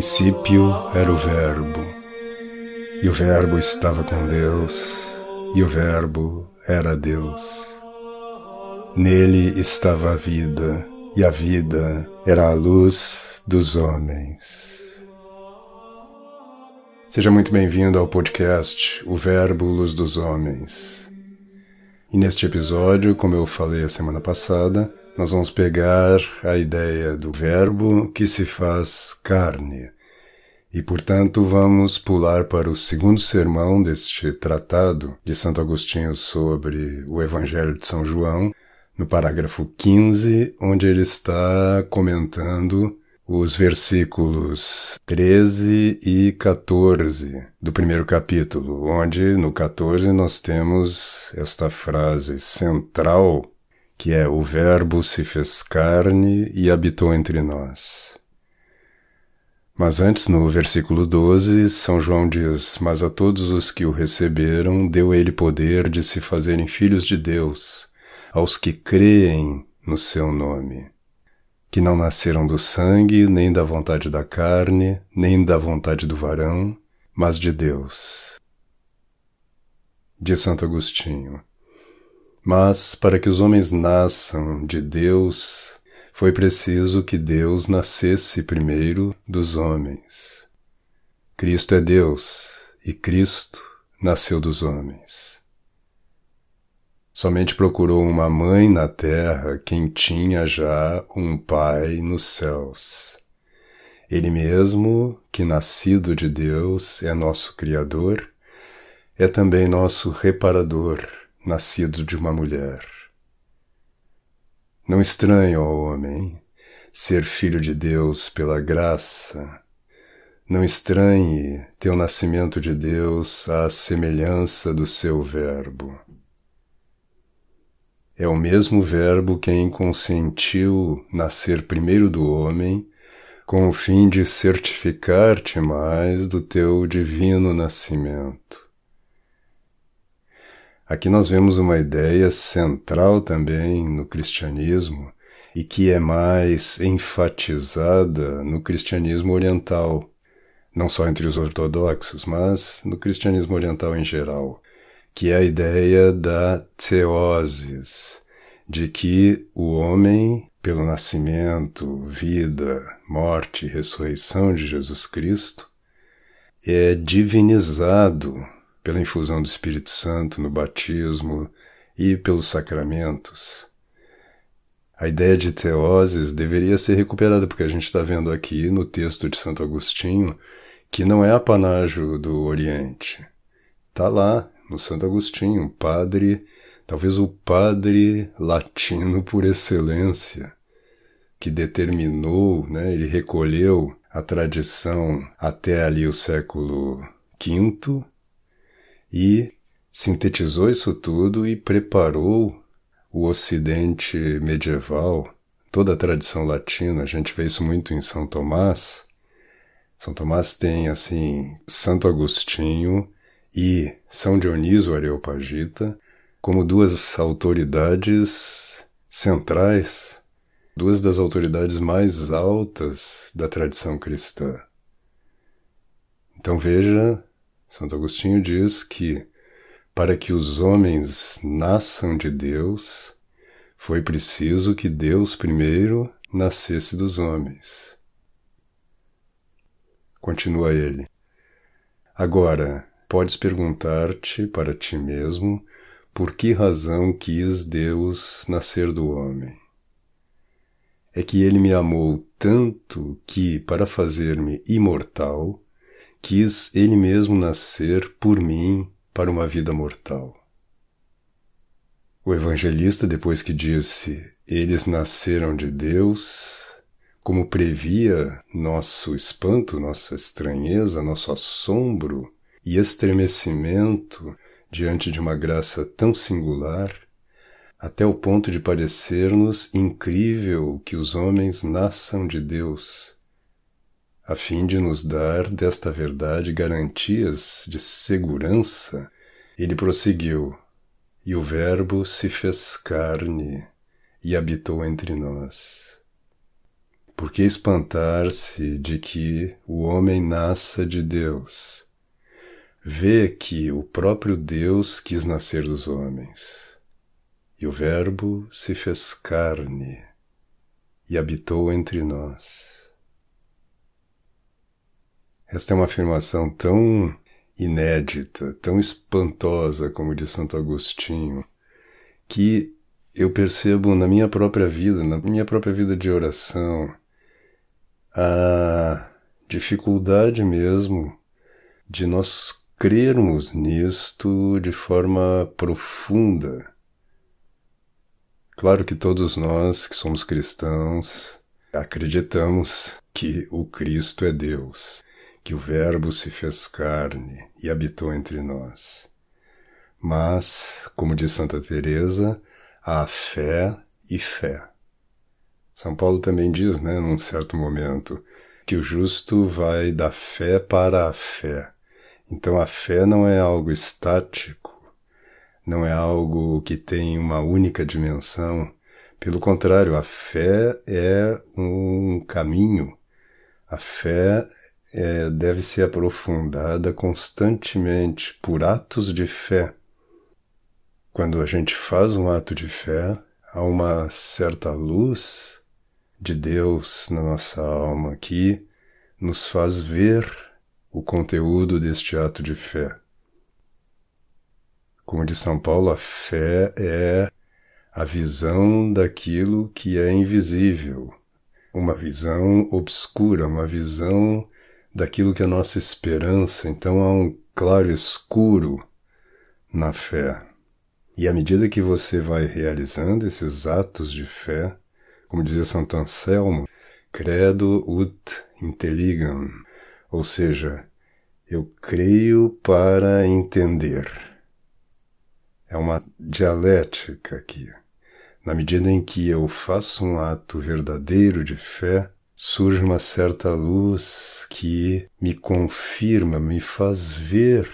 princípio era o Verbo, e o Verbo estava com Deus, e o Verbo era Deus. Nele estava a vida, e a vida era a luz dos homens. Seja muito bem-vindo ao podcast O Verbo Luz dos Homens. E neste episódio, como eu falei a semana passada, nós vamos pegar a ideia do Verbo que se faz carne. E, portanto, vamos pular para o segundo sermão deste tratado de Santo Agostinho sobre o Evangelho de São João, no parágrafo 15, onde ele está comentando os versículos 13 e 14 do primeiro capítulo, onde no 14 nós temos esta frase central que é o Verbo se fez carne e habitou entre nós. Mas antes, no versículo 12, São João diz: Mas a todos os que o receberam, deu ele poder de se fazerem filhos de Deus, aos que creem no seu nome, que não nasceram do sangue, nem da vontade da carne, nem da vontade do varão, mas de Deus. De Santo Agostinho. Mas para que os homens nasçam de Deus, foi preciso que Deus nascesse primeiro dos homens. Cristo é Deus e Cristo nasceu dos homens. Somente procurou uma mãe na terra quem tinha já um pai nos céus. Ele mesmo, que nascido de Deus, é nosso Criador, é também nosso reparador nascido de uma mulher. Não estranho ao homem ser filho de Deus pela graça. Não estranhe teu nascimento de Deus à semelhança do seu Verbo. É o mesmo Verbo quem consentiu nascer primeiro do homem, com o fim de certificar-te mais do teu divino nascimento. Aqui nós vemos uma ideia central também no cristianismo e que é mais enfatizada no cristianismo oriental, não só entre os ortodoxos, mas no cristianismo oriental em geral, que é a ideia da teoses, de que o homem, pelo nascimento, vida, morte e ressurreição de Jesus Cristo, é divinizado pela infusão do Espírito Santo no batismo e pelos sacramentos. A ideia de teoses deveria ser recuperada, porque a gente está vendo aqui no texto de Santo Agostinho que não é apanágio do Oriente. Está lá, no Santo Agostinho, padre, talvez o padre latino por excelência, que determinou, né, ele recolheu a tradição até ali o século V e sintetizou isso tudo e preparou o Ocidente medieval, toda a tradição latina. A gente vê isso muito em São Tomás. São Tomás tem, assim, Santo Agostinho e São Dionísio Areopagita como duas autoridades centrais, duas das autoridades mais altas da tradição cristã. Então veja Santo Agostinho diz que para que os homens nasçam de Deus, foi preciso que Deus primeiro nascesse dos homens. Continua ele. Agora, podes perguntar-te para ti mesmo por que razão quis Deus nascer do homem. É que ele me amou tanto que, para fazer-me imortal, quis ele mesmo nascer por mim para uma vida mortal. O evangelista, depois que disse eles nasceram de Deus, como previa nosso espanto, nossa estranheza, nosso assombro e estremecimento diante de uma graça tão singular, até o ponto de parecer-nos incrível que os homens nasçam de Deus a fim de nos dar desta verdade garantias de segurança, ele prosseguiu: E o Verbo se fez carne e habitou entre nós. Por que espantar-se de que o homem nasça de Deus? Vê que o próprio Deus quis nascer dos homens. E o Verbo se fez carne e habitou entre nós. Esta é uma afirmação tão inédita, tão espantosa como de Santo Agostinho, que eu percebo na minha própria vida, na minha própria vida de oração, a dificuldade mesmo de nós crermos nisto de forma profunda. Claro que todos nós que somos cristãos acreditamos que o Cristo é Deus, que o Verbo se fez carne e habitou entre nós. Mas, como diz Santa Teresa, há fé e fé. São Paulo também diz, né, num certo momento, que o justo vai da fé para a fé. Então a fé não é algo estático, não é algo que tem uma única dimensão. Pelo contrário, a fé é um caminho. A fé é, deve ser aprofundada constantemente por atos de fé. Quando a gente faz um ato de fé, há uma certa luz de Deus na nossa alma que nos faz ver o conteúdo deste ato de fé. Como de São Paulo, a fé é a visão daquilo que é invisível, uma visão obscura, uma visão daquilo que é nossa esperança. Então há um claro escuro na fé. E à medida que você vai realizando esses atos de fé, como dizia Santo Anselmo, credo ut intelligam, ou seja, eu creio para entender. É uma dialética aqui. Na medida em que eu faço um ato verdadeiro de fé, surge uma certa luz que me confirma, me faz ver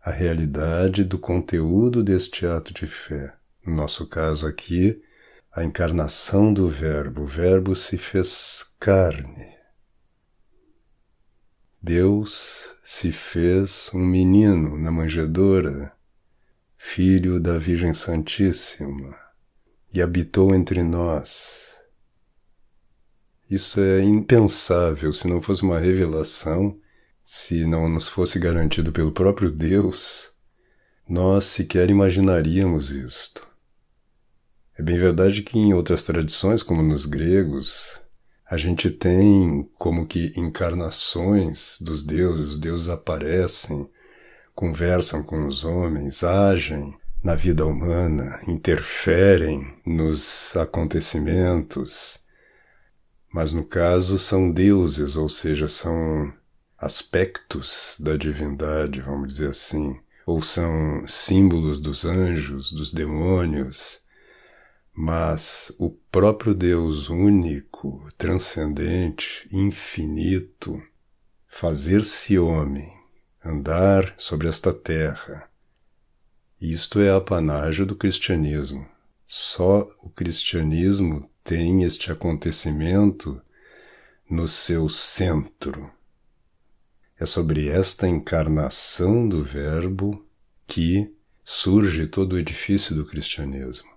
a realidade do conteúdo deste ato de fé. No nosso caso aqui, a encarnação do Verbo. O Verbo se fez carne. Deus se fez um menino na manjedoura, filho da Virgem Santíssima, e habitou entre nós. Isso é impensável se não fosse uma revelação, se não nos fosse garantido pelo próprio Deus, nós sequer imaginaríamos isto. É bem verdade que em outras tradições, como nos gregos, a gente tem como que encarnações dos deuses, os deuses aparecem, conversam com os homens, agem na vida humana, interferem nos acontecimentos. Mas no caso são deuses, ou seja, são aspectos da divindade, vamos dizer assim, ou são símbolos dos anjos, dos demônios. Mas o próprio Deus único, transcendente, infinito, fazer-se homem, andar sobre esta terra, isto é apanágio do cristianismo. Só o cristianismo tem este acontecimento no seu centro. É sobre esta encarnação do Verbo que surge todo o edifício do cristianismo.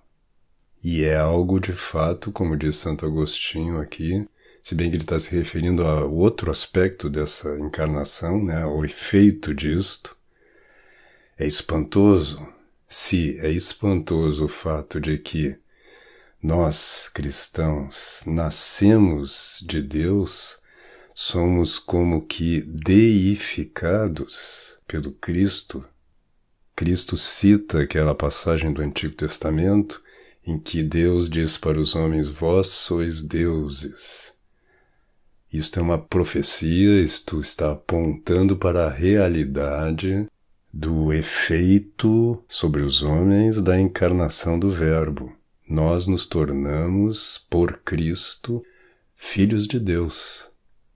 E é algo de fato, como diz Santo Agostinho aqui, se bem que ele está se referindo a outro aspecto dessa encarnação, né, ao efeito disto, é espantoso. Se é espantoso o fato de que nós, cristãos, nascemos de Deus, somos como que deificados pelo Cristo. Cristo cita aquela passagem do Antigo Testamento em que Deus diz para os homens: Vós sois deuses. Isto é uma profecia, isto está apontando para a realidade do efeito sobre os homens da encarnação do Verbo. Nós nos tornamos, por Cristo, filhos de Deus.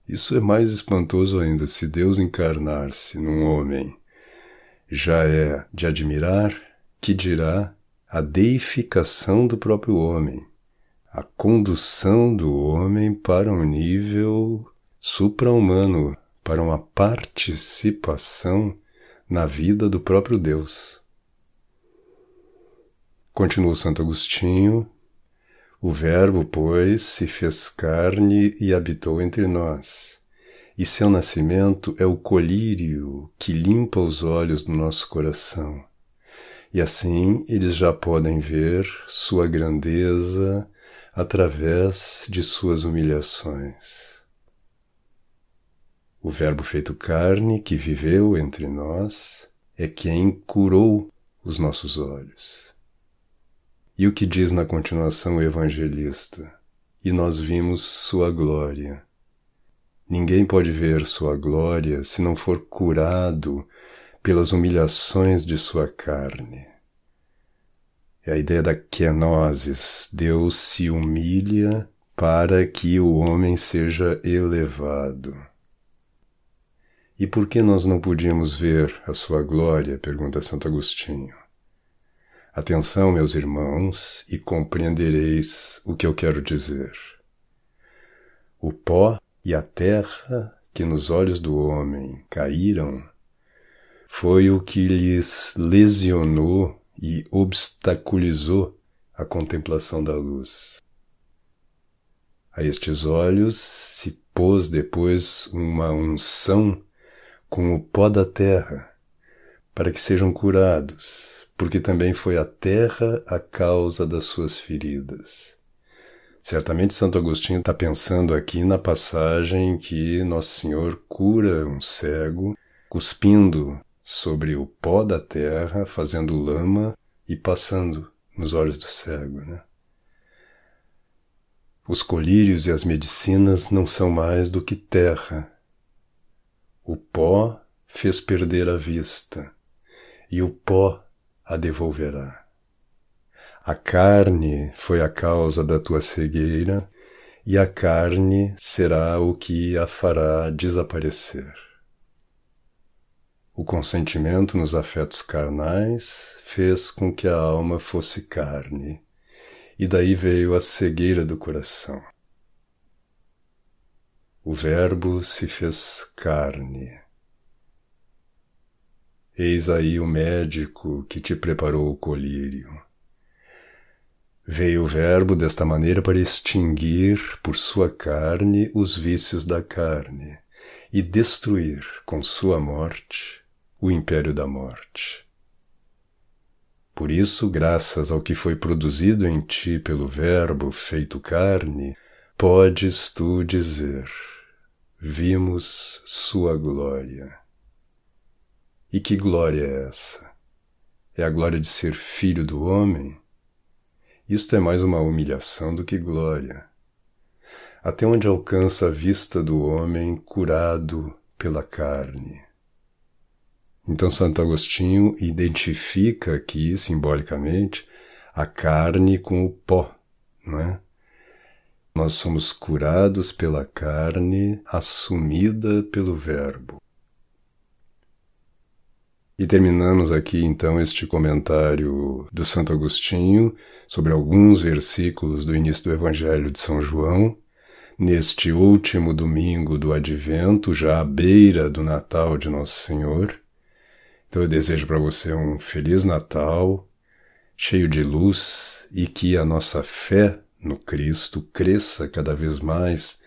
Isso é mais espantoso ainda se Deus encarnar-se num homem. Já é de admirar, que dirá a deificação do próprio homem, a condução do homem para um nível supra-humano, para uma participação na vida do próprio Deus. Continua Santo Agostinho, o Verbo, pois, se fez carne e habitou entre nós, e seu nascimento é o colírio que limpa os olhos do nosso coração. E assim eles já podem ver sua grandeza através de suas humilhações. O Verbo feito carne que viveu entre nós é quem curou os nossos olhos. E o que diz na continuação o evangelista? E nós vimos sua glória. Ninguém pode ver sua glória se não for curado pelas humilhações de sua carne. É a ideia da kenosis. Deus se humilha para que o homem seja elevado. E por que nós não podíamos ver a sua glória? pergunta Santo Agostinho. Atenção, meus irmãos, e compreendereis o que eu quero dizer. O pó e a terra que nos olhos do homem caíram foi o que lhes lesionou e obstaculizou a contemplação da luz. A estes olhos se pôs depois uma unção com o pó da terra, para que sejam curados porque também foi a terra a causa das suas feridas. Certamente Santo Agostinho está pensando aqui na passagem que Nosso Senhor cura um cego, cuspindo sobre o pó da terra, fazendo lama e passando nos olhos do cego. Né? Os colírios e as medicinas não são mais do que terra. O pó fez perder a vista, e o pó a devolverá. A carne foi a causa da tua cegueira, e a carne será o que a fará desaparecer. O consentimento nos afetos carnais fez com que a alma fosse carne, e daí veio a cegueira do coração. O Verbo se fez carne Eis aí o médico que te preparou o colírio. Veio o Verbo desta maneira para extinguir por sua carne os vícios da carne e destruir com sua morte o império da morte. Por isso, graças ao que foi produzido em ti pelo Verbo feito carne, podes tu dizer: Vimos sua glória. E que glória é essa? É a glória de ser filho do homem? Isto é mais uma humilhação do que glória. Até onde alcança a vista do homem curado pela carne. Então Santo Agostinho identifica aqui, simbolicamente, a carne com o pó, não é? Nós somos curados pela carne assumida pelo Verbo. E terminamos aqui então este comentário do Santo Agostinho sobre alguns versículos do início do Evangelho de São João, neste último domingo do Advento, já à beira do Natal de Nosso Senhor. Então eu desejo para você um feliz Natal, cheio de luz e que a nossa fé no Cristo cresça cada vez mais,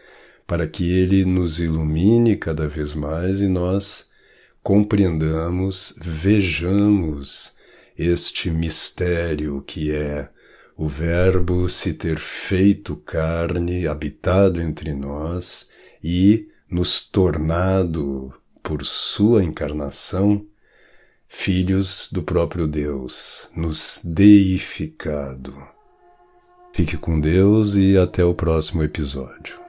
para que ele nos ilumine cada vez mais e nós compreendamos, vejamos este mistério que é o Verbo se ter feito carne, habitado entre nós e nos tornado, por sua encarnação, filhos do próprio Deus, nos deificado. Fique com Deus e até o próximo episódio.